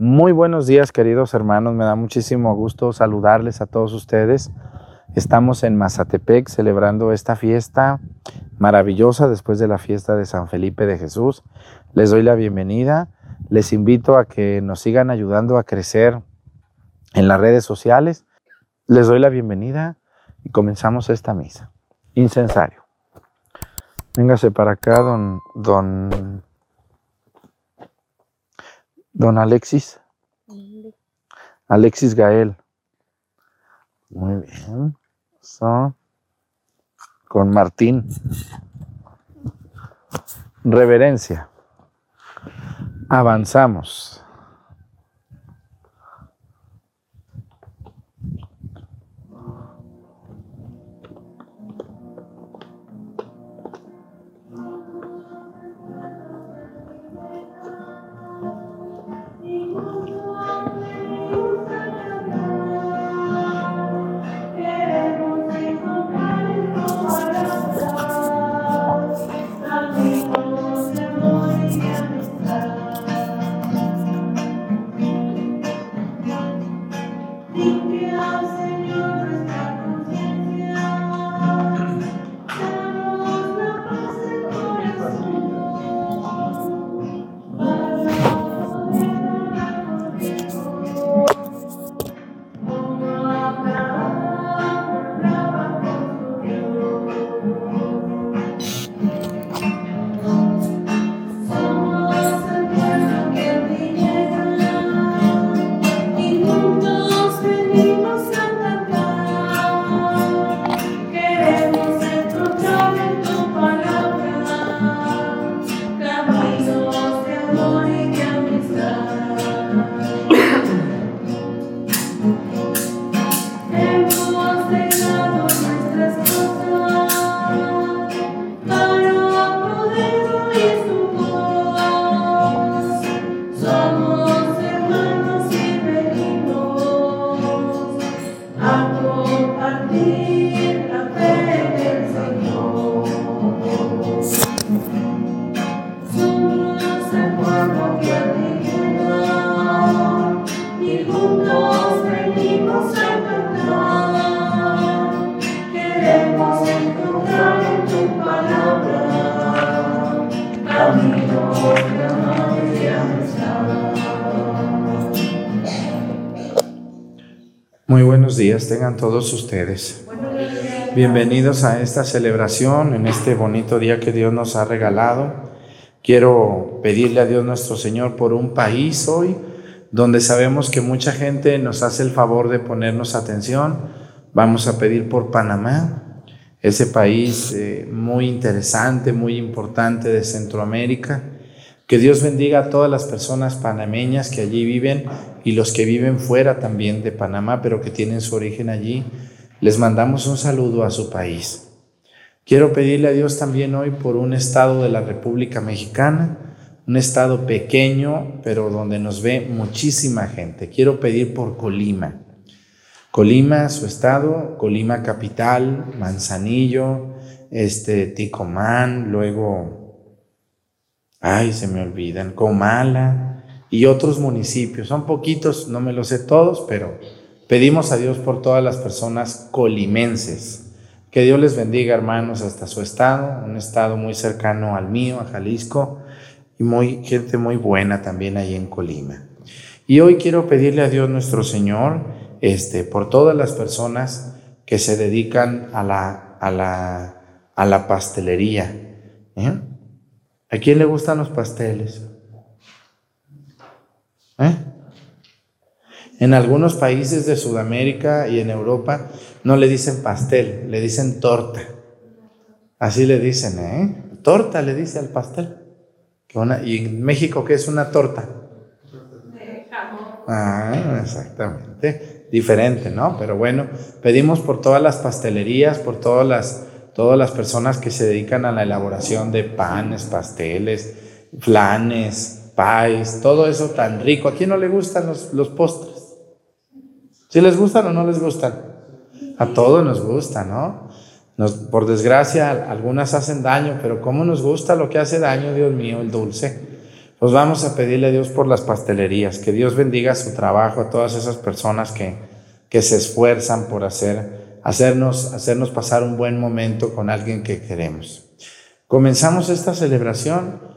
Muy buenos días, queridos hermanos. Me da muchísimo gusto saludarles a todos ustedes. Estamos en Mazatepec celebrando esta fiesta maravillosa después de la fiesta de San Felipe de Jesús. Les doy la bienvenida. Les invito a que nos sigan ayudando a crecer en las redes sociales. Les doy la bienvenida y comenzamos esta misa. Incensario. Véngase para acá, don, don Don Alexis. Alexis Gael. Muy bien. Con Martín. Reverencia. Avanzamos. Tengan todos ustedes. Bienvenidos a esta celebración, en este bonito día que Dios nos ha regalado. Quiero pedirle a Dios nuestro Señor por un país hoy donde sabemos que mucha gente nos hace el favor de ponernos atención. Vamos a pedir por Panamá, ese país eh, muy interesante, muy importante de Centroamérica. Que Dios bendiga a todas las personas panameñas que allí viven y los que viven fuera también de Panamá, pero que tienen su origen allí, les mandamos un saludo a su país. Quiero pedirle a Dios también hoy por un estado de la República Mexicana, un estado pequeño, pero donde nos ve muchísima gente. Quiero pedir por Colima. Colima, su estado, Colima capital, Manzanillo, este, Ticomán, luego, ay, se me olvidan, Comala, y otros municipios. Son poquitos, no me los sé todos, pero pedimos a Dios por todas las personas colimenses. Que Dios les bendiga, hermanos, hasta su estado, un estado muy cercano al mío, a Jalisco, y muy, gente muy buena también ahí en Colima. Y hoy quiero pedirle a Dios nuestro Señor, este, por todas las personas que se dedican a la, a la, a la pastelería. ¿eh? ¿A quién le gustan los pasteles? ¿Eh? En algunos países de Sudamérica y en Europa no le dicen pastel, le dicen torta. Así le dicen, ¿eh? Torta le dice al pastel. ¿Y en México qué es una torta? Ah, exactamente. Diferente, ¿no? Pero bueno, pedimos por todas las pastelerías, por todas las, todas las personas que se dedican a la elaboración de panes, pasteles, flanes, pais, todo eso tan rico. ¿A quién no le gustan los, postres? ¿Si les gustan o no les gustan? A todos nos gusta, ¿no? Nos, por desgracia, algunas hacen daño, pero ¿cómo nos gusta lo que hace daño, Dios mío, el dulce? Pues vamos a pedirle a Dios por las pastelerías, que Dios bendiga su trabajo a todas esas personas que, que se esfuerzan por hacer, hacernos, hacernos pasar un buen momento con alguien que queremos. Comenzamos esta celebración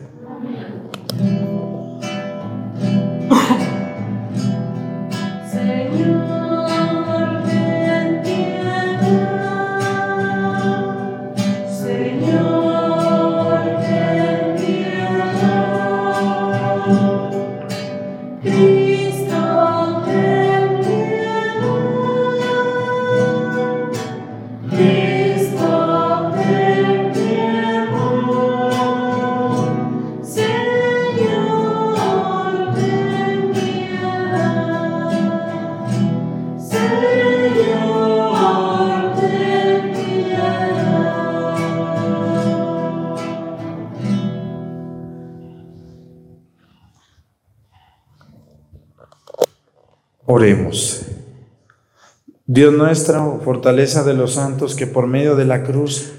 Dios nuestro, fortaleza de los santos, que por medio de la cruz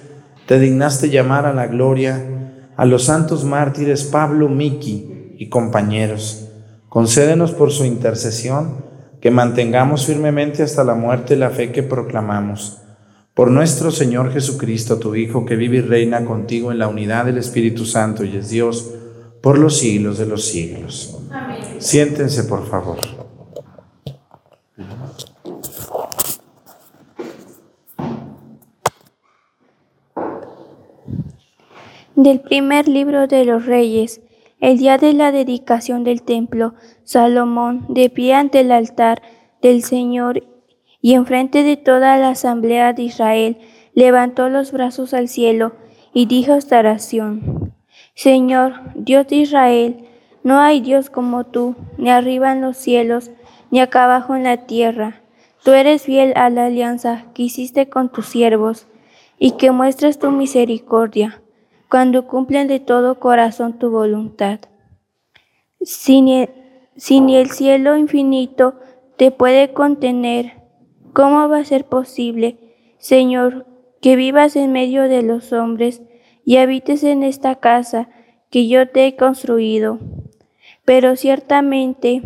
te dignaste llamar a la gloria a los santos mártires Pablo, Miki y compañeros. Concédenos por su intercesión que mantengamos firmemente hasta la muerte la fe que proclamamos. Por nuestro Señor Jesucristo, tu Hijo, que vive y reina contigo en la unidad del Espíritu Santo y es Dios por los siglos de los siglos. Amén. Siéntense, por favor. Del primer libro de los reyes, el día de la dedicación del templo, Salomón, de pie ante el altar del Señor y enfrente de toda la asamblea de Israel, levantó los brazos al cielo y dijo esta oración. Señor, Dios de Israel, no hay Dios como tú, ni arriba en los cielos, ni acá abajo en la tierra. Tú eres fiel a la alianza que hiciste con tus siervos y que muestras tu misericordia cuando cumplen de todo corazón tu voluntad. Si ni, el cielo infinito te puede contener, ¿cómo va a ser posible, Señor, que vivas en medio de los hombres y habites en esta casa que yo te he construido? Pero ciertamente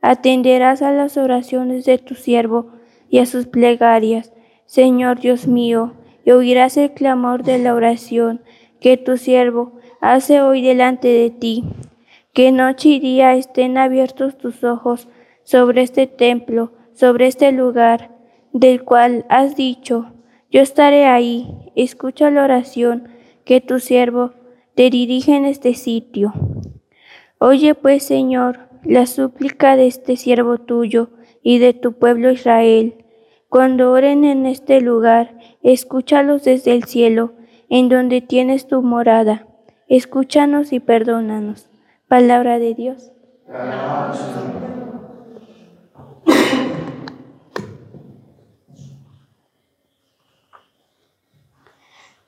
atenderás a las oraciones de tu siervo y a sus plegarias, Señor Dios mío, y oirás el clamor de la oración que tu siervo hace hoy delante de ti. Que noche y día estén abiertos tus ojos sobre este templo, sobre este lugar, del cual has dicho, yo estaré ahí. Escucha la oración que tu siervo te dirige en este sitio. Oye pues, Señor, la súplica de este siervo tuyo y de tu pueblo Israel. Cuando oren en este lugar, escúchalos desde el cielo en donde tienes tu morada. Escúchanos y perdónanos. Palabra de Dios.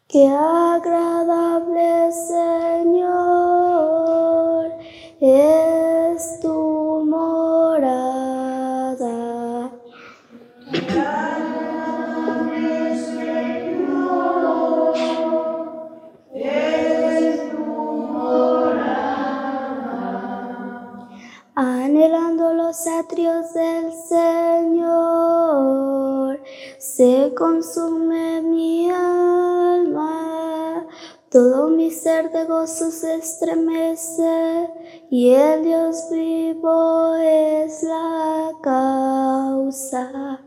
Qué agradable Señor los atrios del Señor, se consume mi alma, todo mi ser de gozo se estremece, y el Dios vivo es la causa.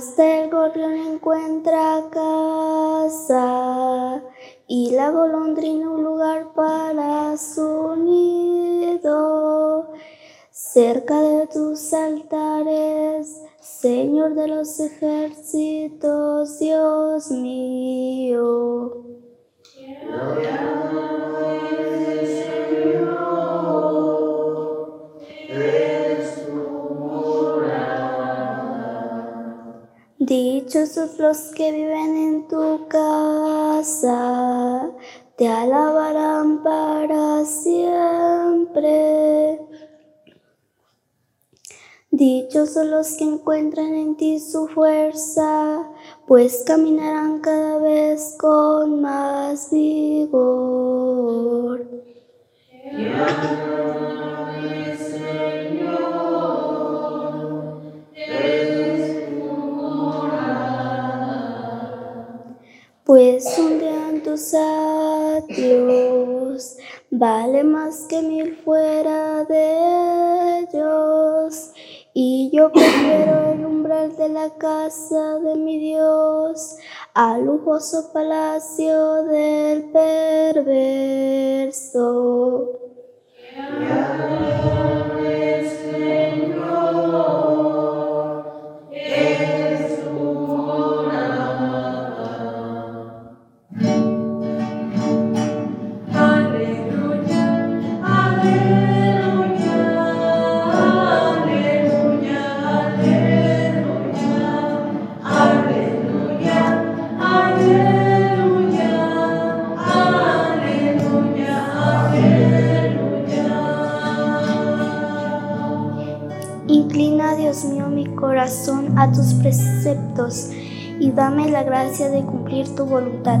Hasta el gorrión encuentra casa y la golondrina un lugar para su nido. Cerca de tus altares, Señor de los ejércitos, Dios mío. Dichosos los que viven en tu casa, te alabarán para siempre. Dichosos los que encuentran en ti su fuerza, pues caminarán cada vez con más vigor. Pues en tus adiós vale más que mil fuera de ellos. Y yo prefiero el umbral de la casa de mi Dios al lujoso palacio del perverso. Corazón a tus preceptos y dame la gracia de cumplir tu voluntad.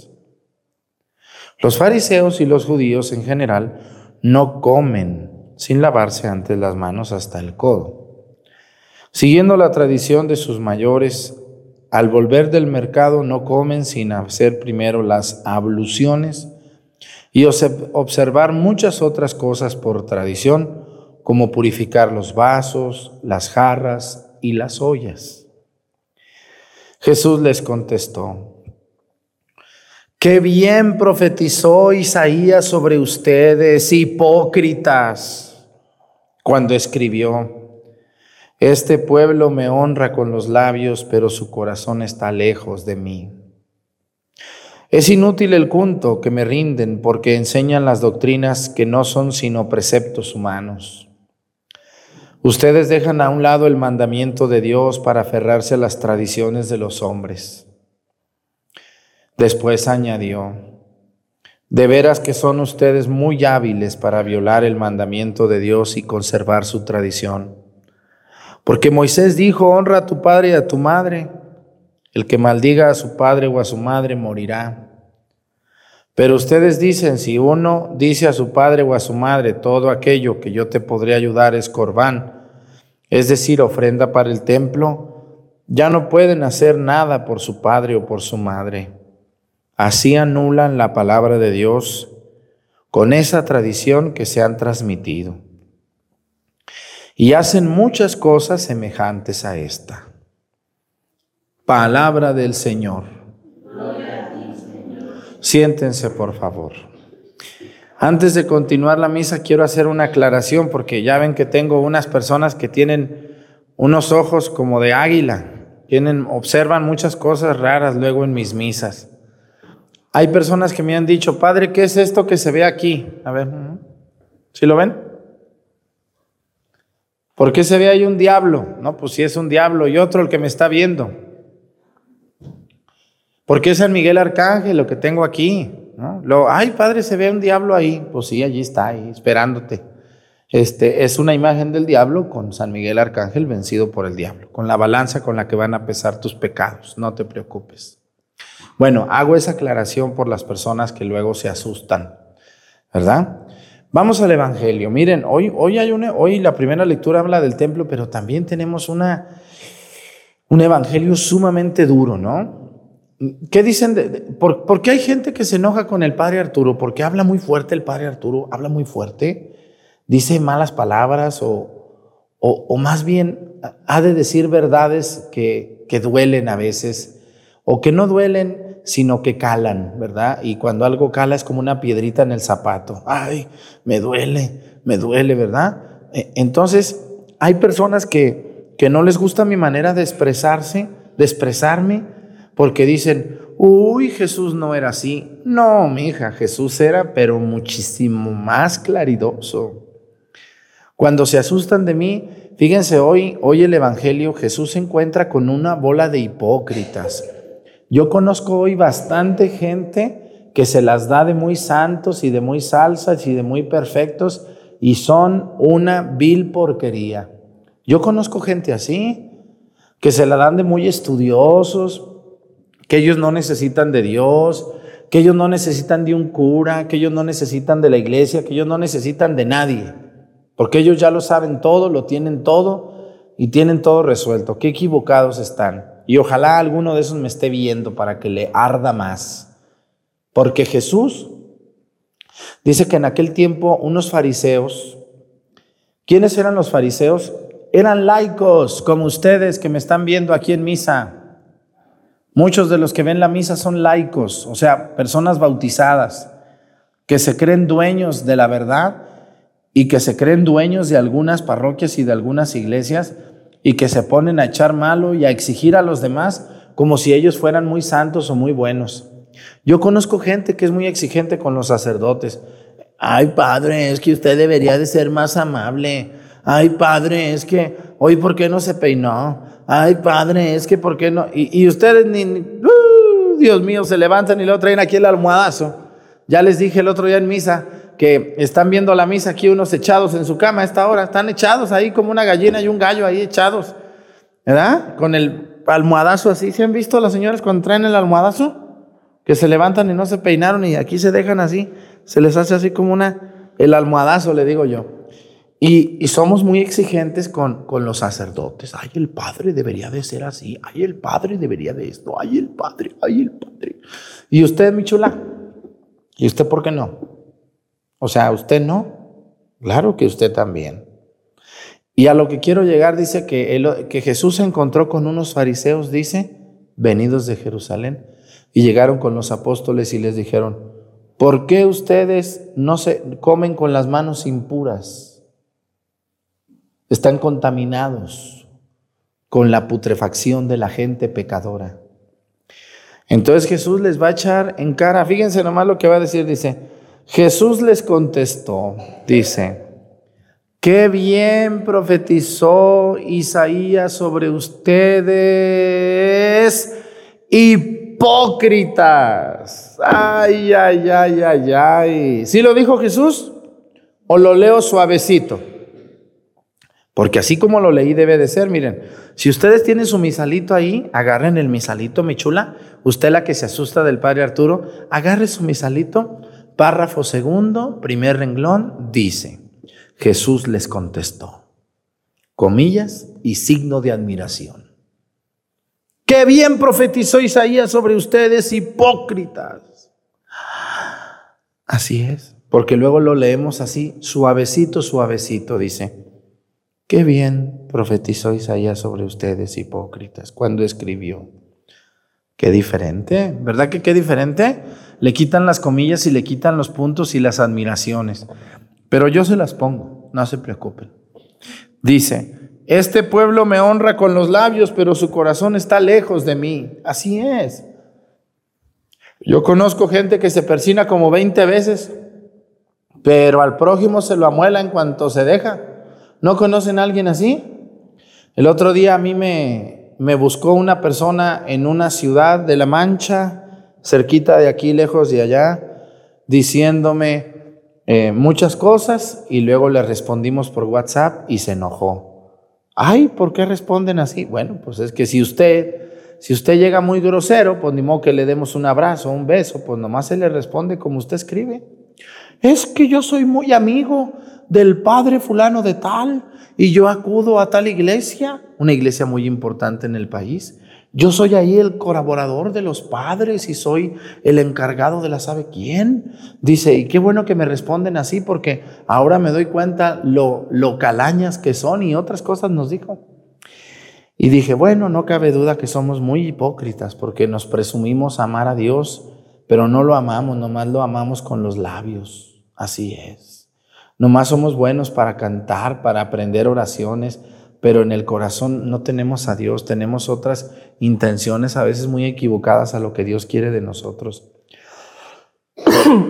Los fariseos y los judíos en general no comen sin lavarse antes las manos hasta el codo. Siguiendo la tradición de sus mayores, al volver del mercado no comen sin hacer primero las abluciones y observar muchas otras cosas por tradición, como purificar los vasos, las jarras y las ollas. Jesús les contestó, Qué bien profetizó Isaías sobre ustedes, hipócritas, cuando escribió, Este pueblo me honra con los labios, pero su corazón está lejos de mí. Es inútil el culto que me rinden porque enseñan las doctrinas que no son sino preceptos humanos. Ustedes dejan a un lado el mandamiento de Dios para aferrarse a las tradiciones de los hombres. Después añadió, De veras que son ustedes muy hábiles para violar el mandamiento de Dios y conservar su tradición. Porque Moisés dijo, honra a tu padre y a tu madre. El que maldiga a su padre o a su madre morirá. Pero ustedes dicen, si uno dice a su padre o a su madre, todo aquello que yo te podría ayudar es corbán, es decir, ofrenda para el templo, ya no pueden hacer nada por su padre o por su madre. Así anulan la palabra de Dios con esa tradición que se han transmitido. Y hacen muchas cosas semejantes a esta. Palabra del Señor. Siéntense, por favor. Antes de continuar la misa, quiero hacer una aclaración porque ya ven que tengo unas personas que tienen unos ojos como de águila, tienen, observan muchas cosas raras luego en mis misas. Hay personas que me han dicho, Padre, ¿qué es esto que se ve aquí? A ver, ¿sí lo ven? ¿Por qué se ve ahí un diablo? No, pues si es un diablo y otro el que me está viendo. ¿Por qué San Miguel Arcángel lo que tengo aquí? ¿No? Lo, ay, Padre, se ve un diablo ahí. Pues sí, allí está, ahí, esperándote. Este, es una imagen del diablo con San Miguel Arcángel vencido por el diablo, con la balanza con la que van a pesar tus pecados. No te preocupes. Bueno, hago esa aclaración por las personas que luego se asustan, ¿verdad? Vamos al Evangelio. Miren, hoy, hoy, hay una, hoy la primera lectura habla del templo, pero también tenemos una, un Evangelio sumamente duro, ¿no? ¿Qué dicen? De, por, qué hay gente que se enoja con el Padre Arturo? Porque habla muy fuerte el Padre Arturo, habla muy fuerte, dice malas palabras o, o, más bien ha de decir verdades que, que duelen a veces o que no duelen sino que calan, ¿verdad? Y cuando algo cala es como una piedrita en el zapato. Ay, me duele, me duele, ¿verdad? E, entonces, hay personas que, que no les gusta mi manera de expresarse, de expresarme, porque dicen, uy, Jesús no era así. No, mi hija, Jesús era, pero muchísimo más claridoso. Cuando se asustan de mí, fíjense hoy, hoy el Evangelio, Jesús se encuentra con una bola de hipócritas yo conozco hoy bastante gente que se las da de muy santos y de muy salsas y de muy perfectos y son una vil porquería. Yo conozco gente así, que se la dan de muy estudiosos, que ellos no necesitan de Dios, que ellos no necesitan de un cura, que ellos no necesitan de la iglesia, que ellos no necesitan de nadie, porque ellos ya lo saben todo, lo tienen todo y tienen todo resuelto. Qué equivocados están. Y ojalá alguno de esos me esté viendo para que le arda más. Porque Jesús dice que en aquel tiempo unos fariseos, ¿quiénes eran los fariseos? Eran laicos, como ustedes que me están viendo aquí en misa. Muchos de los que ven la misa son laicos, o sea, personas bautizadas, que se creen dueños de la verdad y que se creen dueños de algunas parroquias y de algunas iglesias y que se ponen a echar malo y a exigir a los demás como si ellos fueran muy santos o muy buenos. Yo conozco gente que es muy exigente con los sacerdotes. Ay, padre, es que usted debería de ser más amable. Ay, padre, es que hoy por qué no se peinó. Ay, padre, es que por qué no. Y, ustedes ni, uh, Dios mío, se levantan y lo traen aquí el almohadazo. Ya les dije el otro día en misa, que están viendo la misa aquí unos echados en su cama a esta hora, están echados ahí como una gallina y un gallo ahí echados, ¿verdad? Con el almohadazo así. ¿Se han visto las señoras cuando traen el almohadazo? Que se levantan y no se peinaron y aquí se dejan así, se les hace así como una, el almohadazo, le digo yo. Y, somos muy exigentes con, con, los sacerdotes. Ay, el padre debería de ser así. Ay, el padre debería de esto. Ay, el padre. Ay, el padre. ¿Y usted, mi chula? ¿Y usted por qué no? O sea, usted no. Claro que usted también. Y a lo que quiero llegar dice que, Jesús se encontró con unos fariseos, dice, venidos de Jerusalén, y llegaron con los apóstoles y les dijeron, ¿por qué ustedes no se comen con las manos impuras? Están contaminados con la putrefacción de la gente pecadora. Entonces Jesús les va a echar en cara, fíjense nomás lo que va a decir, dice, Jesús les contestó, dice, qué bien profetizó Isaías sobre ustedes, hipócritas. Ay, ay, ay, ay, ay. ¿Sí lo dijo Jesús? ¿O lo leo suavecito? Porque así como lo leí debe de ser, miren, si ustedes tienen su misalito ahí, agarren el misalito, mi chula, usted la que se asusta del Padre Arturo, agarre su misalito, párrafo segundo, primer renglón, dice, Jesús les contestó, comillas y signo de admiración. Qué bien profetizó Isaías sobre ustedes, hipócritas. Así es, porque luego lo leemos así, suavecito, suavecito, dice. Qué bien profetizó Isaías sobre ustedes, hipócritas, cuando escribió. Qué diferente, ¿verdad que qué diferente? Le quitan las comillas y le quitan los puntos y las admiraciones. Pero yo se las pongo, no se preocupen. Dice, este pueblo me honra con los labios, pero su corazón está lejos de mí. Así es. Yo conozco gente que se persina como 20 veces, pero al prójimo se lo amuela en cuanto se deja. ¿No conocen a alguien así? El otro día a mí me, me buscó una persona en una ciudad de La Mancha, cerquita de aquí, lejos de allá, diciéndome eh, muchas cosas y luego le respondimos por WhatsApp y se enojó. Ay, ¿por qué responden así? Bueno, pues es que si usted, si usted llega muy grosero, pues ni modo que le demos un abrazo, un beso, pues nomás se le responde como usted escribe. Es que yo soy muy amigo del padre fulano de tal y yo acudo a tal iglesia, una iglesia muy importante en el país. Yo soy ahí el colaborador de los padres y soy el encargado de la sabe quién. Dice, y qué bueno que me responden así porque ahora me doy cuenta lo, lo calañas que son y otras cosas nos dijo. Y dije, bueno, no cabe duda que somos muy hipócritas porque nos presumimos amar a Dios, pero no lo amamos, nomás lo amamos con los labios. Así es. Nomás somos buenos para cantar, para aprender oraciones, pero en el corazón no tenemos a Dios, tenemos otras intenciones a veces muy equivocadas a lo que Dios quiere de nosotros.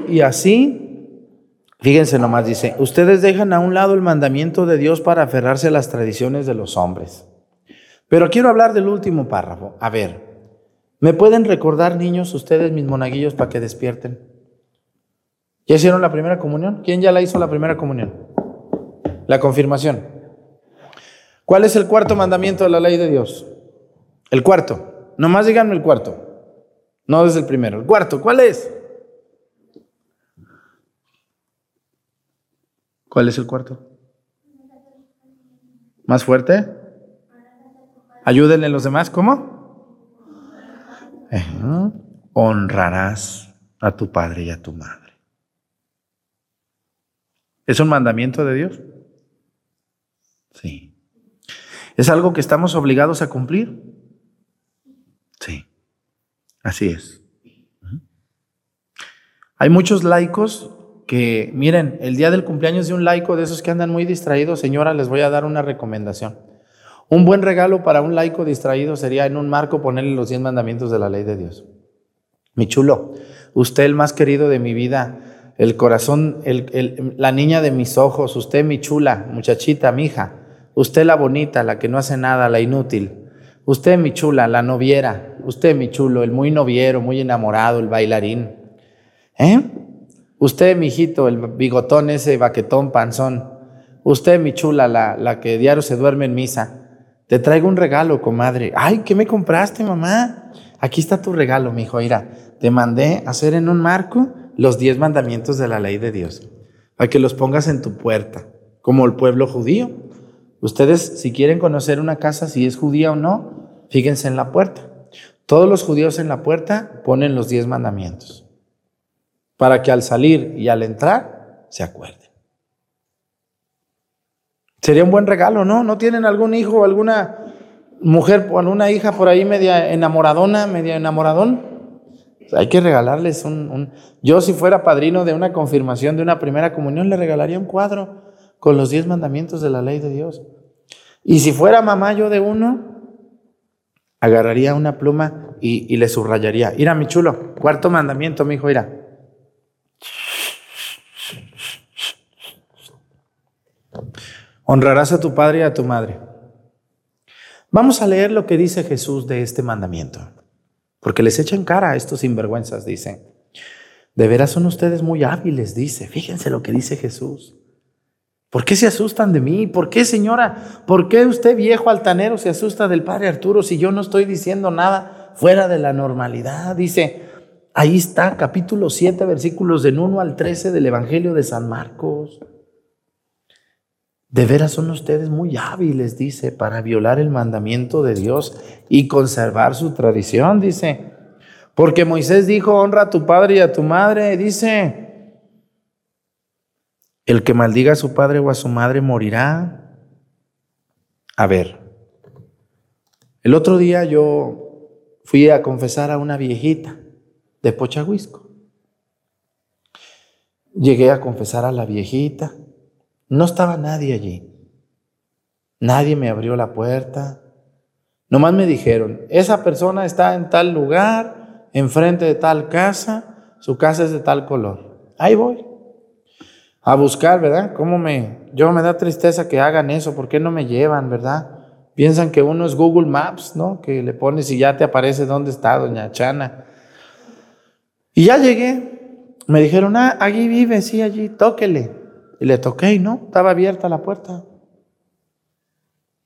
y así, fíjense nomás, dice, ustedes dejan a un lado el mandamiento de Dios para aferrarse a las tradiciones de los hombres. Pero quiero hablar del último párrafo. A ver, ¿me pueden recordar, niños, ustedes, mis monaguillos, para que despierten? ¿Ya hicieron la primera comunión? ¿Quién ya la hizo la primera comunión? La confirmación. ¿Cuál es el cuarto mandamiento de la ley de Dios? El cuarto. Nomás díganme el cuarto. No desde el primero. El cuarto, ¿cuál es? ¿Cuál es el cuarto? ¿Más fuerte? Ayúdenle a los demás. ¿Cómo? honrarás a tu padre y a tu madre. ¿Es un mandamiento de Dios? Sí. ¿Es algo que estamos obligados a cumplir? Sí. Así es. Hay muchos laicos que, miren, el día del cumpleaños de un laico, de esos que andan muy distraídos, señora, les voy a dar una recomendación. Un buen regalo para un laico distraído sería en un marco ponerle los 10 mandamientos de la ley de Dios. Mi chulo, usted el más querido de mi vida, el corazón, la niña de mis ojos, usted mi chula, muchachita, mi hija, usted la bonita, la que no hace nada, la inútil, usted mi chula, la noviera, usted mi chulo, el muy noviero, muy enamorado, el bailarín, ¿eh? Usted mi hijito, el bigotón ese, baquetón, panzón, usted mi chula, la, la que diario se duerme en misa, te traigo un regalo, comadre. Ay, ¿qué me compraste, mamá? Aquí está tu regalo, mi hijo. Mira, te mandé hacer en un marco los diez mandamientos de la ley de Dios, para que los pongas en tu puerta, como el pueblo judío. Ustedes, si quieren conocer una casa, si es judía o no, fíjense en la puerta. Todos los judíos en la puerta ponen los diez mandamientos, para que al salir y al entrar se acuerden. Sería un buen regalo, ¿no? ¿No tienen algún hijo o alguna mujer o alguna hija por ahí media enamoradona, media enamoradón? Hay que regalarles un, Yo si fuera padrino de una confirmación, de una primera comunión, le regalaría un cuadro con los diez mandamientos de la ley de Dios. Y si fuera mamá yo de uno, agarraría una pluma y, le subrayaría. Mira, mi chulo, cuarto mandamiento, mi hijo, mira. Honrarás a tu padre y a tu madre. Vamos a leer lo que dice Jesús de este mandamiento. Porque les echan cara a estos sinvergüenzas, dice. De veras son ustedes muy hábiles, dice. Fíjense lo que dice Jesús. ¿Por qué se asustan de mí? ¿Por qué, señora? ¿Por qué usted, viejo altanero, se asusta del padre Arturo si yo no estoy diciendo nada fuera de la normalidad? Dice, ahí está, capítulo 7, versículos del 1 al 13 del Evangelio de San Marcos. De veras son ustedes muy hábiles, dice, para violar el mandamiento de Dios y conservar su tradición, dice. Porque Moisés dijo, honra a tu padre y a tu madre, dice. El que maldiga a su padre o a su madre morirá. A ver, el otro día yo fui a confesar a una viejita de Pochahuisco. Llegué a confesar a la viejita. No estaba nadie allí. Nadie me abrió la puerta. Nomás me dijeron, esa persona está en tal lugar, enfrente de tal casa, su casa es de tal color. Ahí voy a buscar, ¿verdad? ¿Cómo me, yo me da tristeza que hagan eso, ¿por qué no me llevan, verdad? Piensan que uno es Google Maps, ¿no? Que le pones y ya te aparece dónde está doña Chana. Y ya llegué, me dijeron, ah, allí vive, sí, allí, tóquele. Y le toqué y no, estaba abierta la puerta.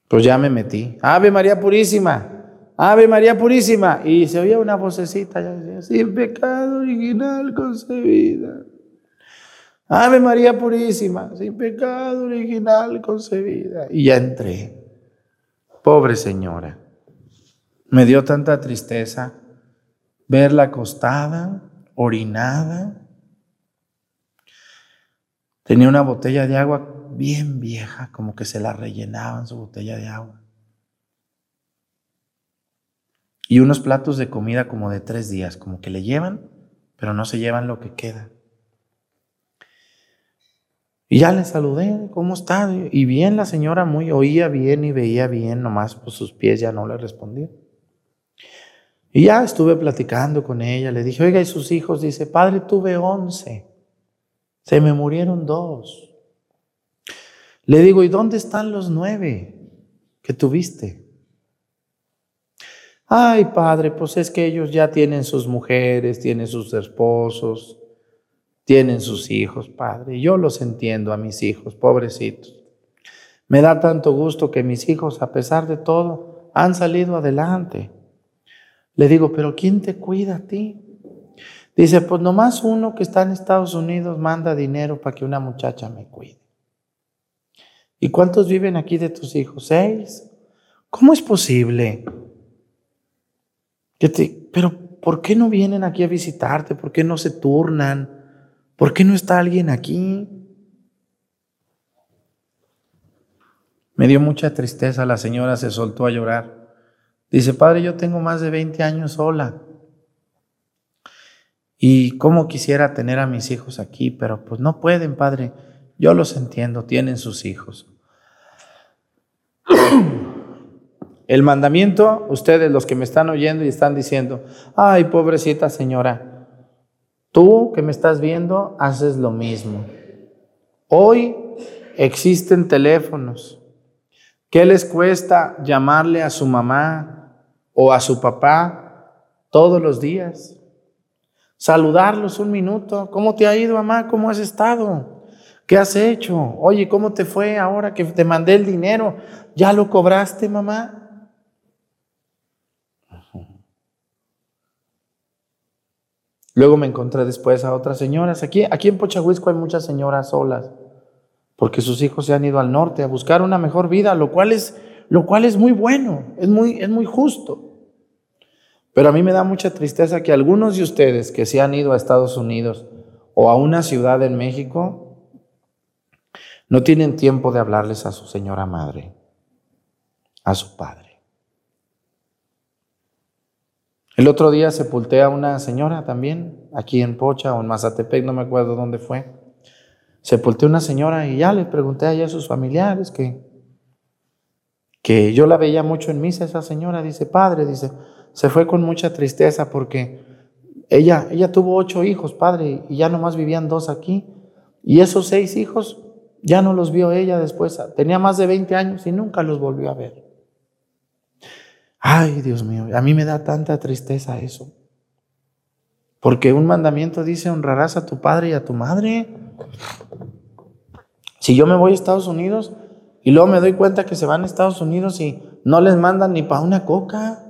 Pues ya me metí. Ave María Purísima, Ave María Purísima. Y se oía una vocecita, ya decía, sin pecado original concebida. Ave María Purísima, sin pecado original concebida. Y ya entré. Pobre señora. Me dio tanta tristeza verla acostada, orinada. Tenía una botella de agua bien vieja, como que se la rellenaban su botella de agua. Y unos platos de comida como de tres días, como que le llevan, pero no se llevan lo que queda. Y ya le saludé, ¿cómo está? Y bien, la señora muy oía bien y veía bien, nomás pues sus pies ya no le respondían. Y ya estuve platicando con ella, le dije, oiga, ¿y sus hijos? Dice, padre, tuve once, se me murieron dos. Le digo, ¿y dónde están los nueve que tuviste? Ay, padre, pues es que ellos ya tienen sus mujeres, tienen sus esposos, tienen sus hijos, Padre. Yo los entiendo a mis hijos, pobrecitos. Me da tanto gusto que mis hijos, a pesar de todo, han salido adelante. Le digo, pero ¿quién te cuida a ti? Dice, pues nomás uno que está en Estados Unidos manda dinero para que una muchacha me cuide. ¿Y cuántos viven aquí de tus hijos? Seis. ¿Cómo es posible? Que te, pero ¿por qué no vienen aquí a visitarte? ¿Por qué no se turnan? ¿Por qué no está alguien aquí? Me dio mucha tristeza, la señora se soltó a llorar. Dice, padre, yo tengo más de 20 años sola. Y cómo quisiera tener a mis hijos aquí, pero pues no pueden, padre. Yo los entiendo, tienen sus hijos. El mandamiento, ustedes los que me están oyendo y están diciendo, ay, pobrecita señora, Tú que me estás viendo, haces lo mismo. Hoy existen teléfonos. ¿Qué les cuesta llamarle a su mamá o a su papá todos los días? Saludarlos un minuto. ¿Cómo te ha ido, mamá? ¿Cómo has estado? ¿Qué has hecho? Oye, ¿cómo te fue ahora que te mandé el dinero? ¿Ya lo cobraste, mamá? Luego me encontré después a otras señoras. Aquí, aquí en Pochahuisco hay muchas señoras solas, porque sus hijos se han ido al norte a buscar una mejor vida, lo cual es, lo cual es muy bueno, es muy, es muy justo. Pero a mí me da mucha tristeza que algunos de ustedes que se han ido a Estados Unidos o a una ciudad en México, no tienen tiempo de hablarles a su señora madre, a su padre. El otro día sepulté a una señora también, aquí en Pocha o en Mazatepec, no me acuerdo dónde fue. Sepulté a una señora y ya le pregunté a ella a sus familiares que, que yo la veía mucho en misa, esa señora, dice, padre, dice, se fue con mucha tristeza porque ella, ella tuvo ocho hijos, padre, y ya nomás vivían dos aquí. Y esos seis hijos ya no los vio ella después. Tenía más de 20 años y nunca los volvió a ver. Ay, Dios mío, a mí me da tanta tristeza eso. Porque un mandamiento dice honrarás a tu padre y a tu madre. Si yo me voy a Estados Unidos y luego me doy cuenta que se van a Estados Unidos y no les mandan ni para una coca.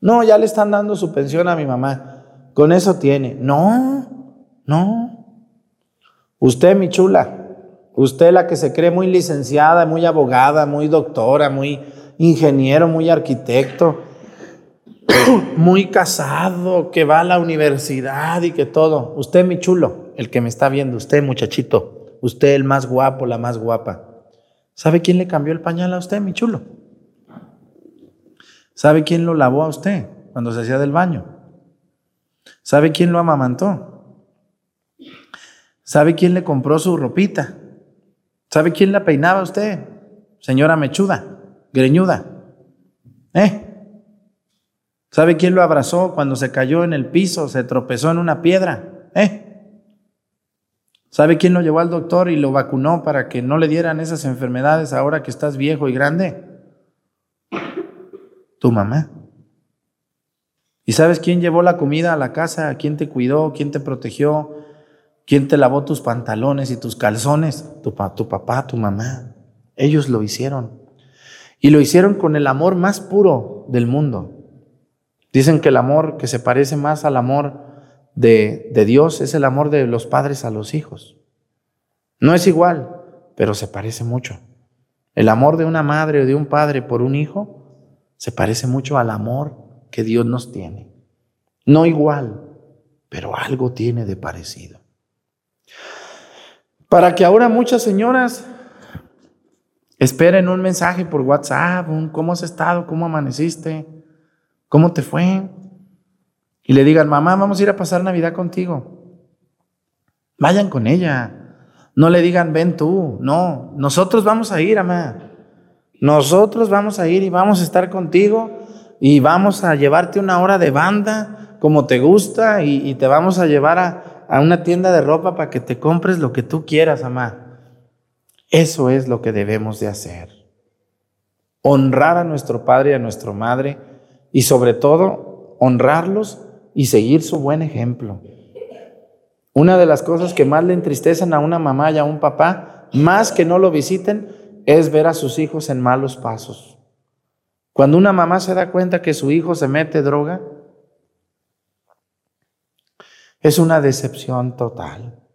No, ya le están dando su pensión a mi mamá. Con eso tiene. No, no. Usted, mi chula, usted la que se cree muy licenciada, muy abogada, muy doctora, muy ingeniero, muy arquitecto, muy casado, que va a la universidad y que todo. Usted, mi chulo, el que me está viendo, usted, muchachito, usted el más guapo, la más guapa. ¿Sabe quién le cambió el pañal a usted, mi chulo? ¿Sabe quién lo lavó a usted cuando se hacía del baño? ¿Sabe quién lo amamantó? ¿Sabe quién le compró su ropita? ¿Sabe quién la peinaba a usted? Señora mechuda, greñuda. ¿Eh? ¿Sabe quién lo abrazó cuando se cayó en el piso, se tropezó en una piedra? ¿Eh? ¿Sabe quién lo llevó al doctor y lo vacunó para que no le dieran esas enfermedades ahora que estás viejo y grande? Tu mamá. ¿Y sabes quién llevó la comida a la casa? ¿Quién te cuidó? ¿Quién te protegió? ¿Quién te lavó tus pantalones y tus calzones? Tu, tu papá, tu mamá. Ellos lo hicieron. Y lo hicieron con el amor más puro del mundo. Dicen que el amor que se parece más al amor de, de Dios es el amor de los padres a los hijos. No es igual, pero se parece mucho. El amor de una madre o de un padre por un hijo se parece mucho al amor que Dios nos tiene. No igual, pero algo tiene de parecido. Para que ahora muchas señoras esperen un mensaje por WhatsApp, un cómo has estado, cómo amaneciste, cómo te fue, y le digan, mamá, vamos a ir a pasar Navidad contigo. Vayan con ella. No le digan, ven tú. No, nosotros vamos a ir, mamá. Nosotros vamos a ir y vamos a estar contigo y vamos a llevarte una hora de banda como te gusta y, te vamos a llevar a, a una tienda de ropa para que te compres lo que tú quieras, mamá. Eso es lo que debemos de hacer. Honrar a nuestro padre y a nuestra madre y sobre todo honrarlos y seguir su buen ejemplo. Una de las cosas que más le entristecen a una mamá y a un papá, más que no lo visiten, es ver a sus hijos en malos pasos. Cuando una mamá se da cuenta que su hijo se mete droga, es una decepción total.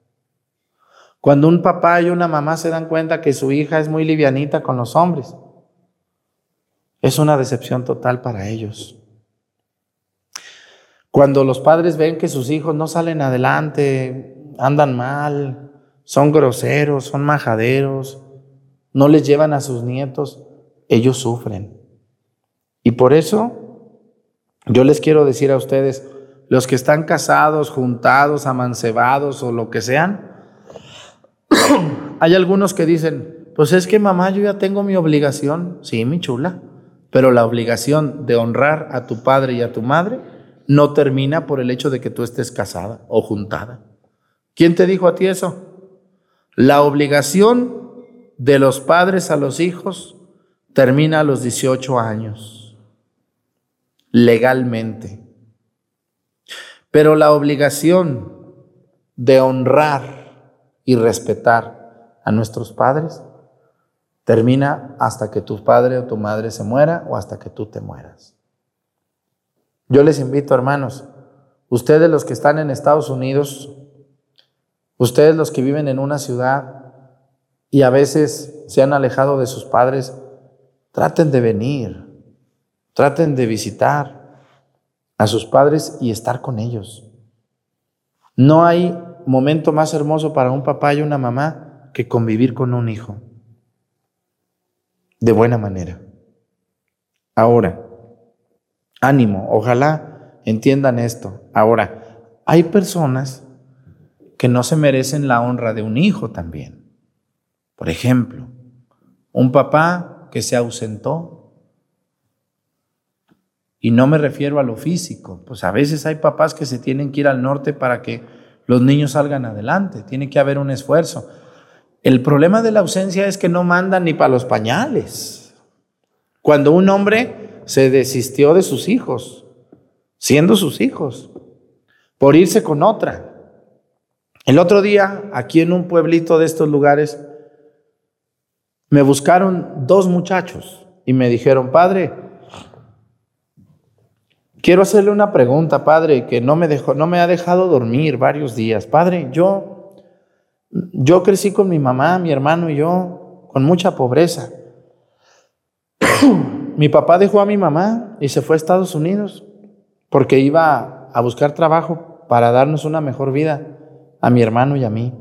Cuando un papá y una mamá se dan cuenta que su hija es muy livianita con los hombres, es una decepción total para ellos. Cuando los padres ven que sus hijos no salen adelante, andan mal, son groseros, son majaderos, no les llevan a sus nietos, ellos sufren. Y por eso yo les quiero decir a ustedes, los que están casados, juntados, amancebados o lo que sean, hay algunos que dicen, pues es que mamá, yo ya tengo mi obligación, sí, mi chula, pero la obligación de honrar a tu padre y a tu madre no termina por el hecho de que tú estés casada o juntada. ¿Quién te dijo a ti eso? La obligación de los padres a los hijos termina a los 18 años, legalmente. Pero la obligación de honrar y respetar a nuestros padres termina hasta que tu padre o tu madre se muera o hasta que tú te mueras. Yo les invito, hermanos, ustedes los que están en Estados Unidos, ustedes los que viven en una ciudad y a veces se han alejado de sus padres, traten de venir, traten de visitar a sus padres y estar con ellos. No hay momento más hermoso para un papá y una mamá que convivir con un hijo de buena manera. Ahora, Ánimo, ojalá entiendan esto. Ahora, hay personas que no se merecen la honra de un hijo también. Por ejemplo, un papá que se ausentó. Y no me refiero a lo físico, pues a veces hay papás que se tienen que ir al norte para que los niños salgan adelante, tiene que haber un esfuerzo. El problema de la ausencia es que no mandan ni para los pañales. Cuando un hombre se desistió de sus hijos, siendo sus hijos, por irse con otra. El otro día, aquí en un pueblito de estos lugares, me buscaron dos muchachos y me dijeron, padre, quiero hacerle una pregunta, padre, que no me, dejó, no me ha dejado dormir varios días. Padre, yo, yo crecí con mi mamá, mi hermano y yo, con mucha pobreza. mi papá dejó a mi mamá y se fue a Estados Unidos porque iba a buscar trabajo para darnos una mejor vida a mi hermano y a mí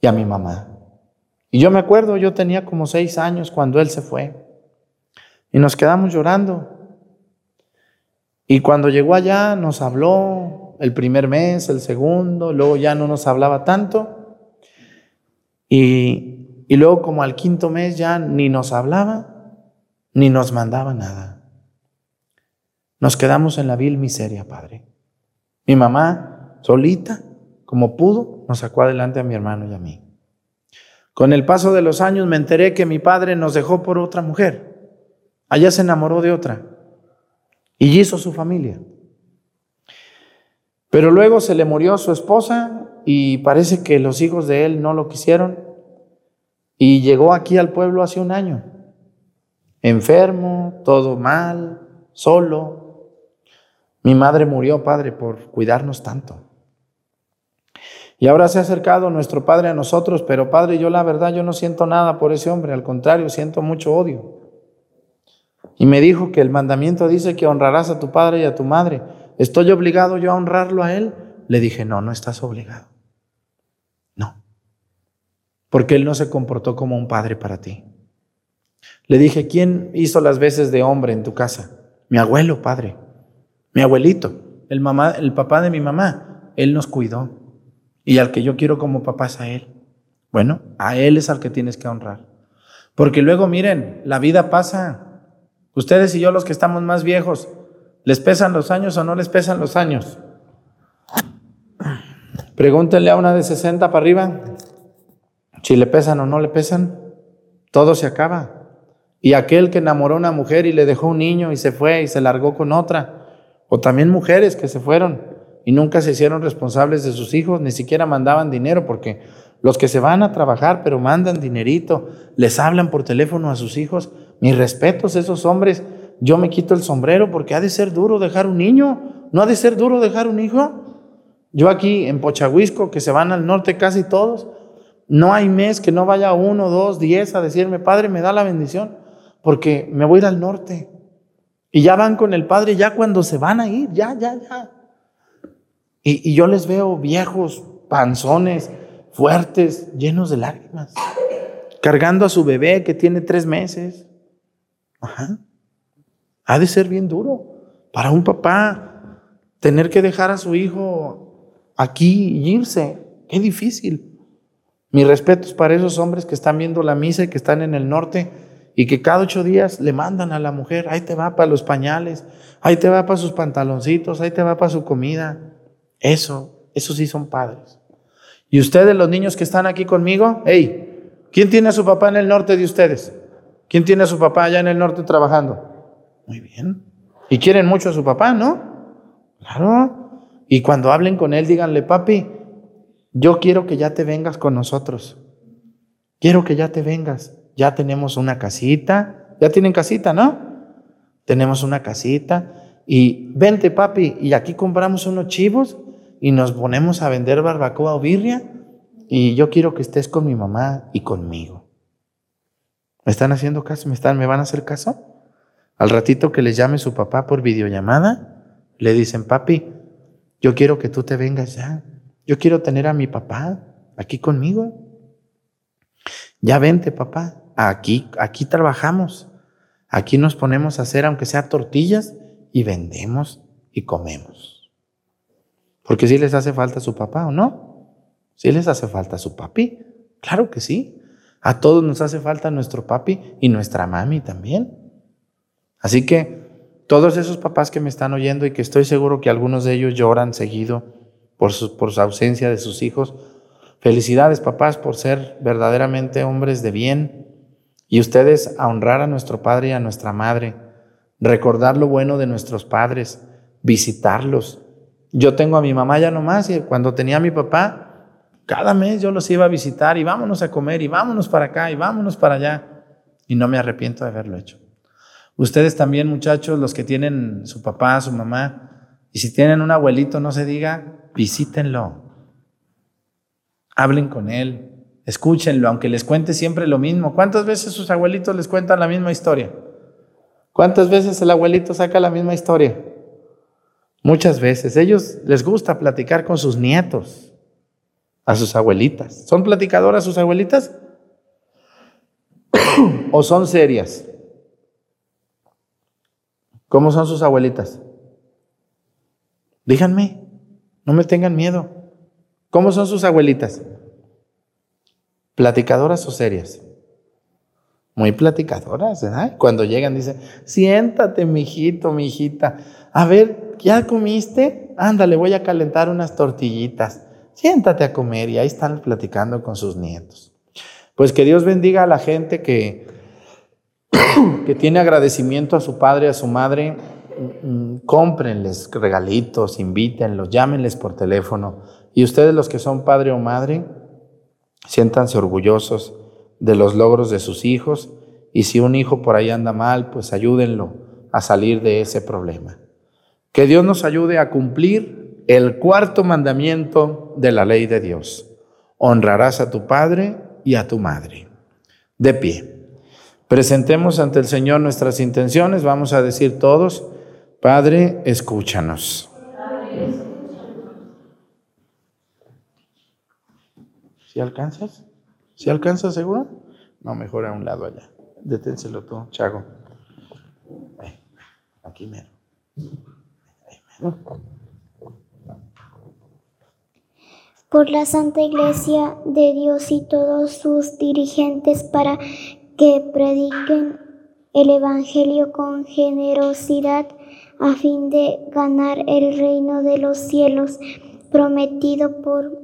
y a mi mamá. Y yo me acuerdo, yo tenía como seis años cuando él se fue y nos quedamos llorando. Y cuando llegó allá nos habló el primer mes, el segundo, luego ya no nos hablaba tanto. Y, y luego como al quinto mes ya ni nos hablaba, ni nos mandaba nada. Nos quedamos en la vil miseria, Padre. Mi mamá, solita, como pudo, nos sacó adelante a mi hermano y a mí. Con el paso de los años me enteré que mi padre nos dejó por otra mujer. Allá se enamoró de otra y hizo su familia. Pero luego se le murió su esposa y parece que los hijos de él no lo quisieron y llegó aquí al pueblo hace un año, enfermo, todo mal, solo. Mi madre murió, padre, por cuidarnos tanto. Y ahora se ha acercado nuestro Padre a nosotros, pero Padre, yo la verdad, yo no siento nada por ese hombre, al contrario, siento mucho odio. Y me dijo que el mandamiento dice que honrarás a tu padre y a tu madre. ¿Estoy obligado yo a honrarlo a él? Le dije, no, no estás obligado. No. Porque él no se comportó como un padre para ti. Le dije, ¿quién hizo las veces de hombre en tu casa? Mi abuelo, padre. Mi abuelito, el, mamá, el papá de mi mamá. Él nos cuidó. Y al que yo quiero como papá es a él. Bueno, a él es al que tienes que honrar. Porque luego, miren, la vida pasa. Ustedes y yo los que estamos más viejos, ¿les pesan los años o no les pesan los años? Pregúntenle a una de 60 para arriba si le pesan o no le pesan. Todo se acaba. Y aquel que enamoró a una mujer y le dejó un niño y se fue y se largó con otra. O también mujeres que se fueron y nunca se hicieron responsables de sus hijos, ni siquiera mandaban dinero, porque los que se van a trabajar pero mandan dinerito, les hablan por teléfono a sus hijos, mis respetos, esos hombres, yo me quito el sombrero porque ha de ser duro dejar un niño, no ha de ser duro dejar un hijo. Yo aquí en Pochahuisco, que se van al norte casi todos, no hay mes que no vaya uno, dos, diez a decirme, Padre, me da la bendición, porque me voy a ir al norte. Y ya van con el Padre, ya cuando se van a ir, ya, ya, ya. Y, y yo les veo viejos, panzones, fuertes, llenos de lágrimas, cargando a su bebé que tiene tres meses. Ajá. Ha de ser bien duro para un papá tener que dejar a su hijo aquí y irse. Qué difícil. Mis respetos para esos hombres que están viendo la misa y que están en el norte y que cada ocho días le mandan a la mujer, ahí te va para los pañales, ahí te va para sus pantaloncitos, ahí te va para su comida. Eso, esos sí son padres. Y ustedes, los niños que están aquí conmigo, hey, ¿quién tiene a su papá en el norte de ustedes? ¿Quién tiene a su papá allá en el norte trabajando? Muy bien. Y quieren mucho a su papá, ¿no? Claro. Y cuando hablen con él, díganle, papi, yo quiero que ya te vengas con nosotros. Quiero que ya te vengas. Ya tenemos una casita. Ya tienen casita, ¿no? Tenemos una casita. Y vente, papi, y aquí compramos unos chivos y nos ponemos a vender barbacoa o birria. Y yo quiero que estés con mi mamá y conmigo. ¿Me están haciendo caso? ¿Me, están, ¿Me van a hacer caso? Al ratito que les llame su papá por videollamada, le dicen, papi, yo quiero que tú te vengas ya. Yo quiero tener a mi papá aquí conmigo. Ya vente, papá. Aquí, aquí trabajamos. Aquí nos ponemos a hacer, aunque sea tortillas, y vendemos y comemos. Porque si les hace falta su papá o no. Si les hace falta su papi. Claro que sí. A todos nos hace falta nuestro papi y nuestra mami también. Así que todos esos papás que me están oyendo y que estoy seguro que algunos de ellos lloran seguido por su, por su ausencia de sus hijos, felicidades papás por ser verdaderamente hombres de bien Y ustedes a honrar a nuestro padre y a nuestra madre, recordar lo bueno de nuestros padres, visitarlos. Yo tengo a mi mamá ya nomás y cuando tenía a mi papá, cada mes yo los iba a visitar y vámonos a comer y vámonos para acá y vámonos para allá. Y no me arrepiento de haberlo hecho. Ustedes también, muchachos, los que tienen su papá, su mamá, y si tienen un abuelito, no se diga, visítenlo. Hablen con él, escúchenlo, aunque les cuente siempre lo mismo. ¿Cuántas veces sus abuelitos les cuentan la misma historia? ¿Cuántas veces el abuelito saca la misma historia? Muchas veces. Ellos les gusta platicar con sus nietos, a sus abuelitas. ¿Son platicadoras sus abuelitas? ¿O son serias? ¿Cómo son sus abuelitas? Díganme, no me tengan miedo. ¿Cómo son sus abuelitas? ¿Platicadoras o serias? Muy platicadoras, ¿verdad? Cuando llegan dicen, siéntate, mijito, mijita. A ver, ¿ya comiste? Ándale, voy a calentar unas tortillitas. Siéntate a comer y ahí están platicando con sus nietos. Pues que Dios bendiga a la gente que, que tiene agradecimiento a su padre, a su madre. Mm, cómprenles regalitos, invítenlos, llámenles por teléfono. Y ustedes los que son padre o madre, siéntanse orgullosos de los logros de sus hijos y si un hijo por ahí anda mal, pues ayúdenlo a salir de ese problema. Que Dios nos ayude a cumplir el cuarto mandamiento de la ley de Dios. Honrarás a tu padre y a tu madre. De pie. Presentemos ante el Señor nuestras intenciones. Vamos a decir todos, Padre, escúchanos. ¿Si alcanzas? ¿Si alcanzas seguro? No, mejor a un lado allá. Deténselo tú, Chago. aquí mero. Por la Santa Iglesia de Dios y todos sus dirigentes para que prediquen el Evangelio con generosidad a fin de ganar el reino de los cielos prometido por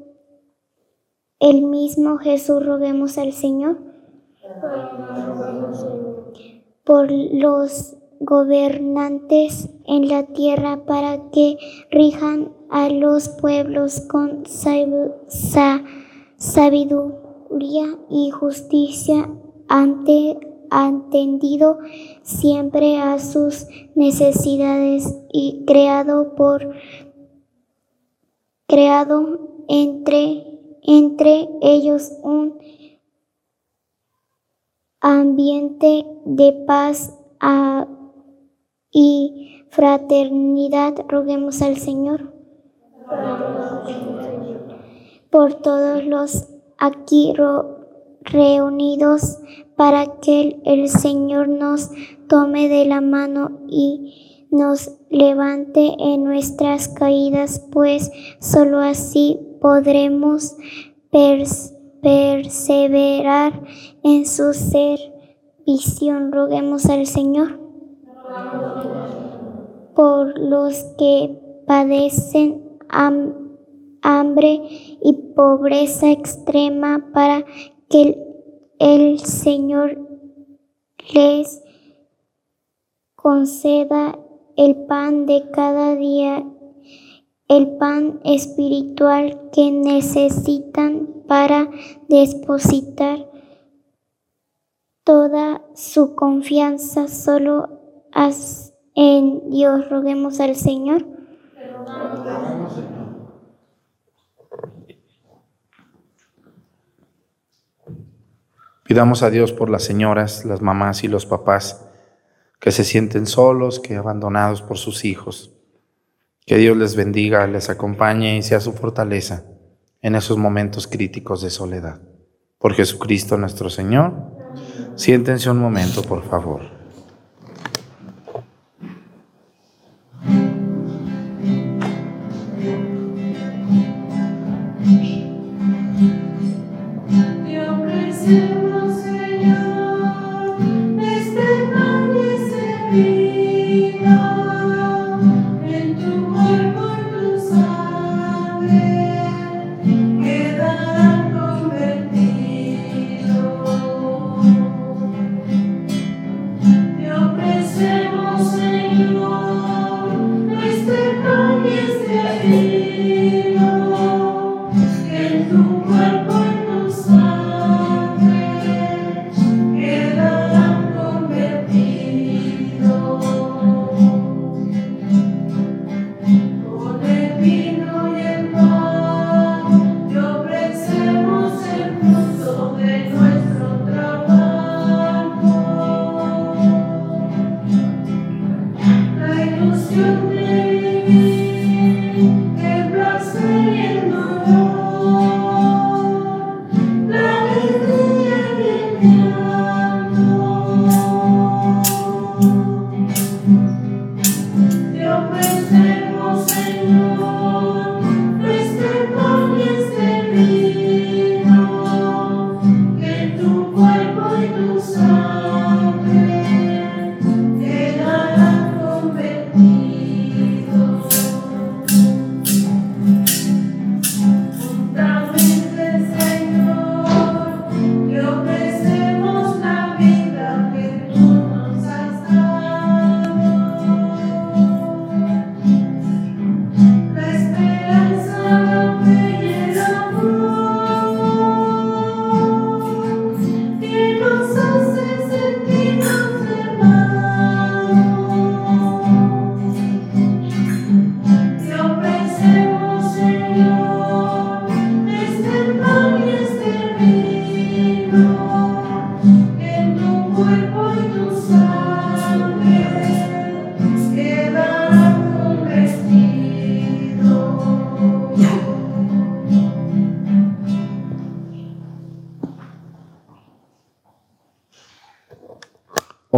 el mismo Jesús, roguemos al Señor. Por los gobernantes en la tierra para que rijan a los pueblos con sabiduría y justicia ante atendido siempre a sus necesidades y creado por creado entre entre ellos un ambiente de paz y fraternidad. Roguemos al Señor. Por todos los aquí reunidos para que el Señor nos tome de la mano y nos levante en nuestras caídas, pues sólo así podremos perseverar en su visión. Roguemos al Señor por los que padecen hambre y pobreza extrema para que el Señor les conceda el pan de cada día el pan espiritual que necesitan para depositar toda su confianza solo en Dios. Roguemos al Señor. Pidamos a Dios por las señoras, las mamás y los papás que se sienten solos, que abandonados por sus hijos. Que Dios les bendiga, les acompañe y sea su fortaleza en esos momentos críticos de soledad. Por Jesucristo nuestro Señor. Siéntense un momento, por favor.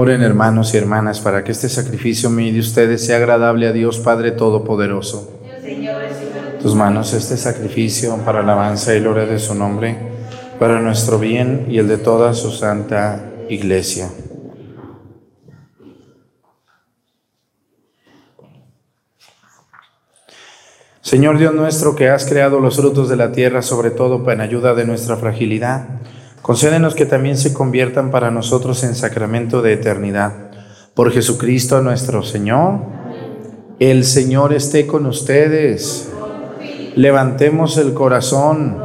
Oren hermanos y hermanas para que este sacrificio mío de ustedes sea agradable a Dios Padre Todopoderoso. Tus manos este sacrificio para alabanza y gloria de su nombre, para nuestro bien y el de toda su santa iglesia. Señor Dios nuestro, que has creado los frutos de la tierra, sobre todo en ayuda de nuestra fragilidad, Concédenos que también se conviertan para nosotros en sacramento de eternidad. Por Jesucristo nuestro Señor. El Señor esté con ustedes. Levantemos el corazón.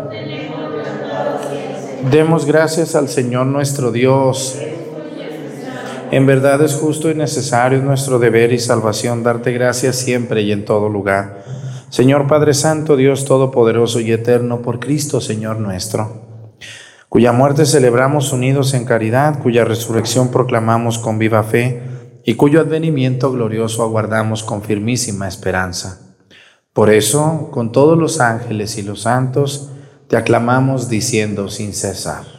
Demos gracias al Señor nuestro Dios. En verdad es justo y necesario nuestro deber y salvación darte gracias siempre y en todo lugar. Señor Padre Santo, Dios Todopoderoso y Eterno, por Cristo Señor nuestro cuya muerte celebramos unidos en caridad, cuya resurrección proclamamos con viva fe y cuyo advenimiento glorioso aguardamos con firmísima esperanza. Por eso, con todos los ángeles y los santos, te aclamamos diciendo sin cesar.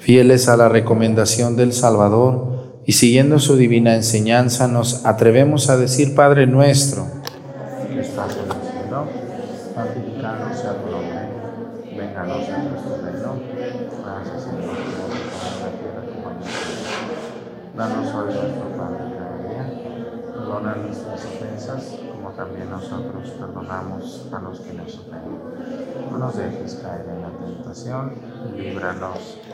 Fieles a la recomendación del Salvador, y siguiendo su divina enseñanza nos atrevemos a decir, Padre nuestro, estás en el cielo, santificado sea tu nombre, venga a nuestro reino, hágase Señor. Danos hoy nuestro pan de cada día, perdona nuestras ofensas, como también nosotros perdonamos a los que nos ofenden. No nos dejes caer en la tentación y líbranos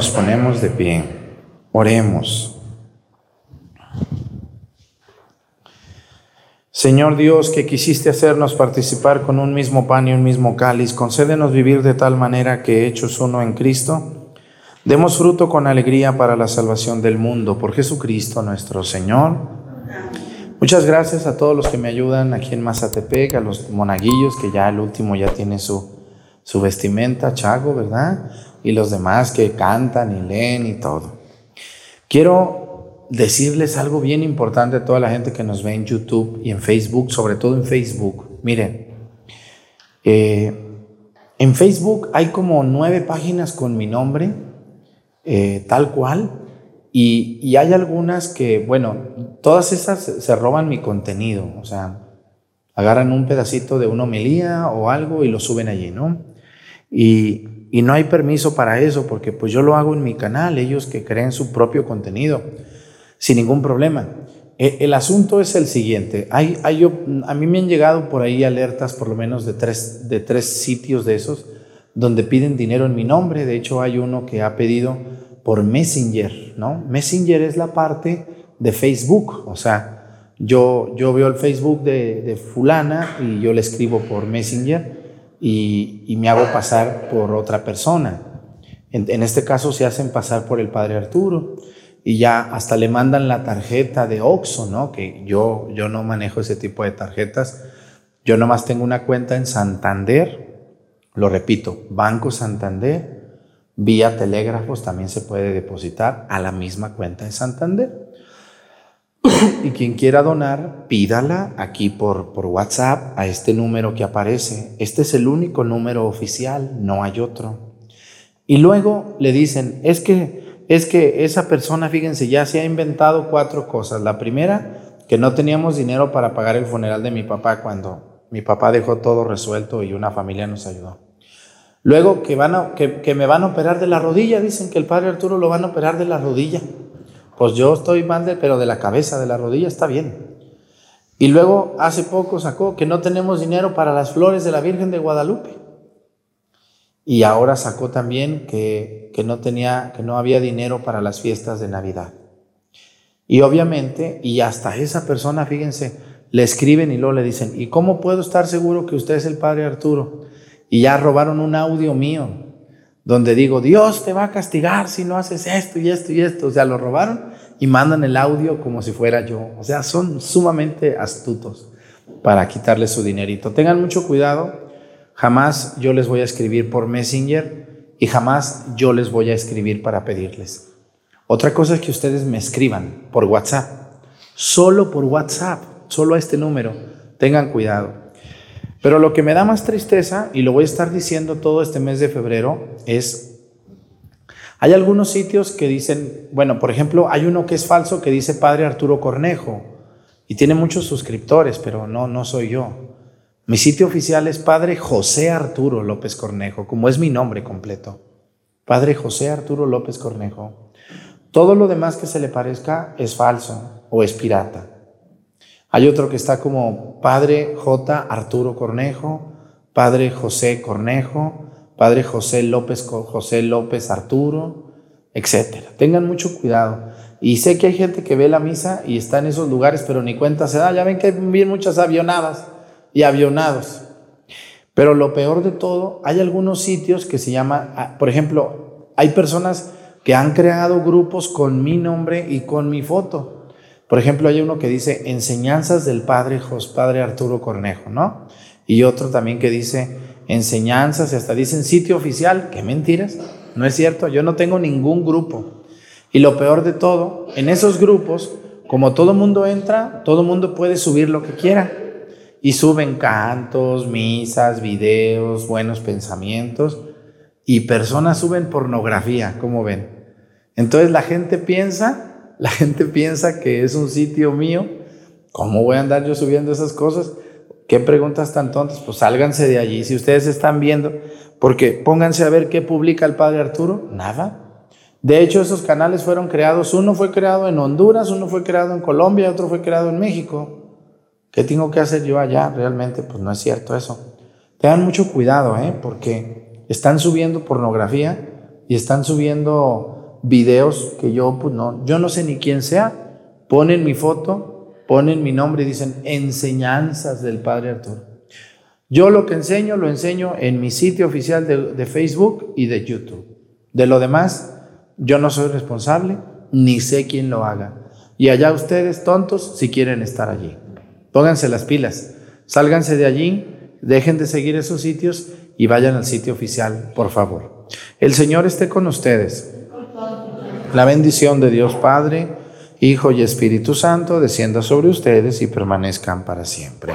Nos ponemos de pie. Oremos. Señor Dios, que quisiste hacernos participar con un mismo pan y un mismo cáliz, concédenos vivir de tal manera que, hechos uno en Cristo, demos fruto con alegría para la salvación del mundo. Por Jesucristo nuestro Señor. Muchas gracias a todos los que me ayudan aquí en Mazatepec, a los monaguillos, que ya el último ya tiene su, su vestimenta, chago, ¿verdad? Y los demás que cantan y leen y todo. Quiero decirles algo bien importante a toda la gente que nos ve en YouTube y en Facebook, sobre todo en Facebook. Miren, eh, en Facebook hay como nueve páginas con mi nombre, eh, tal cual, y, hay algunas que, bueno, todas esas se roban mi contenido, o sea, agarran un pedacito de una homilía o algo y lo suben allí, ¿no? Y, y no hay permiso para eso, porque pues yo lo hago en mi canal, ellos que creen su propio contenido sin ningún problema. E, el asunto es el siguiente. Hay, hay, a mí me han llegado por ahí alertas, por lo menos de tres, de tres sitios de esos, donde piden dinero en mi nombre. De hecho, hay uno que ha pedido por Messenger, ¿no? Messenger es la parte de Facebook. O sea, yo, yo veo el Facebook de, fulana y yo le escribo por Messenger y, me hago pasar por otra persona. En, en este caso se hacen pasar por el padre Arturo y ya hasta le mandan la tarjeta de Oxxo, ¿no? Que yo, yo no manejo ese tipo de tarjetas. Yo nomás tengo una cuenta en Santander, lo repito, Banco Santander, vía telégrafos también se puede depositar a la misma cuenta de Santander. y quien quiera donar, pídala aquí por, por WhatsApp a este número que aparece. Este es el único número oficial, no hay otro. Y luego le dicen, es que es que esa persona, fíjense, ya se ha inventado cuatro cosas. La primera, que no teníamos dinero para pagar el funeral de mi papá cuando mi papá dejó todo resuelto y una familia nos ayudó. Luego, que, van a, que, me van a operar de la rodilla, dicen que el padre Arturo lo van a operar de la rodilla. Pues yo estoy mal, de, pero de la cabeza, de la rodilla está bien. Y luego, hace poco sacó que no tenemos dinero para las flores de la Virgen de Guadalupe. Y ahora sacó también que, que, no tenía, que no había dinero para las fiestas de Navidad. Y obviamente, y hasta esa persona, fíjense, le escriben y luego le dicen, ¿y cómo puedo estar seguro que usted es el padre Arturo? Y ya robaron un audio mío, donde digo, Dios te va a castigar si no haces esto y esto y esto. O sea, lo robaron y mandan el audio como si fuera yo. O sea, son sumamente astutos para quitarle su dinerito. Tengan mucho cuidado Jamás yo les voy a escribir por Messenger y jamás yo les voy a escribir para pedirles. Otra cosa es que ustedes me escriban por WhatsApp, solo por WhatsApp, solo a este número. Tengan cuidado. Pero lo que me da más tristeza, y lo voy a estar diciendo todo este mes de febrero, es, hay algunos sitios que dicen, bueno, por ejemplo, hay uno que es falso que dice Padre Arturo Cornejo, y tiene muchos suscriptores, pero no, no soy yo. Mi sitio oficial es Padre José Arturo López Cornejo, como es mi nombre completo. Padre José Arturo López Cornejo. Todo lo demás que se le parezca es falso o es pirata. Hay otro que está como Padre J. Arturo Cornejo, Padre José Cornejo, Padre José López, José López Arturo, etc. Tengan mucho cuidado. Y sé que hay gente que ve la misa y está en esos lugares, pero ni cuenta se da. Ya ven que hay muchas avionadas y avionados. Pero lo peor de todo, hay algunos sitios que se llama, ah, por ejemplo, hay personas que han creado grupos con mi nombre y con mi foto. Por ejemplo, hay uno que dice Enseñanzas del Padre José Padre Arturo Cornejo, ¿no? Y otro también que dice Enseñanzas, y hasta dicen sitio oficial, qué mentiras, no es cierto, yo no tengo ningún grupo. Y lo peor de todo, en esos grupos, como todo mundo entra, todo mundo puede subir lo que quiera y suben cantos, misas, videos, buenos pensamientos y personas suben pornografía, como ven. Entonces la gente piensa, la gente piensa que es un sitio mío. ¿Cómo voy a andar yo subiendo esas cosas? ¿Qué preguntas tan tontas? Pues sálganse de allí. Si ustedes están viendo, porque pónganse a ver qué publica el padre Arturo, nada. De hecho, esos canales fueron creados, uno fue creado en Honduras, uno fue creado en Colombia, otro fue creado en México. ¿Qué tengo que hacer yo allá? Realmente, pues no es cierto eso. Tengan mucho cuidado, ¿eh? Porque están subiendo pornografía y están subiendo videos que yo pues no, yo no sé ni quién sea, ponen mi foto, ponen mi nombre y dicen enseñanzas del Padre Arturo. Yo lo que enseño lo enseño en mi sitio oficial de, de Facebook y de YouTube. De lo demás, yo no soy responsable, ni sé quién lo haga. Y allá ustedes, tontos, si quieren estar allí. Pónganse las pilas, sálganse de allí, dejen de seguir esos sitios y vayan al sitio oficial, por favor. El Señor esté con ustedes. La bendición de Dios Padre, Hijo y Espíritu Santo descienda sobre ustedes y permanezcan para siempre.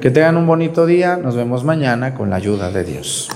Que tengan un bonito día. Nos vemos mañana con la ayuda de Dios.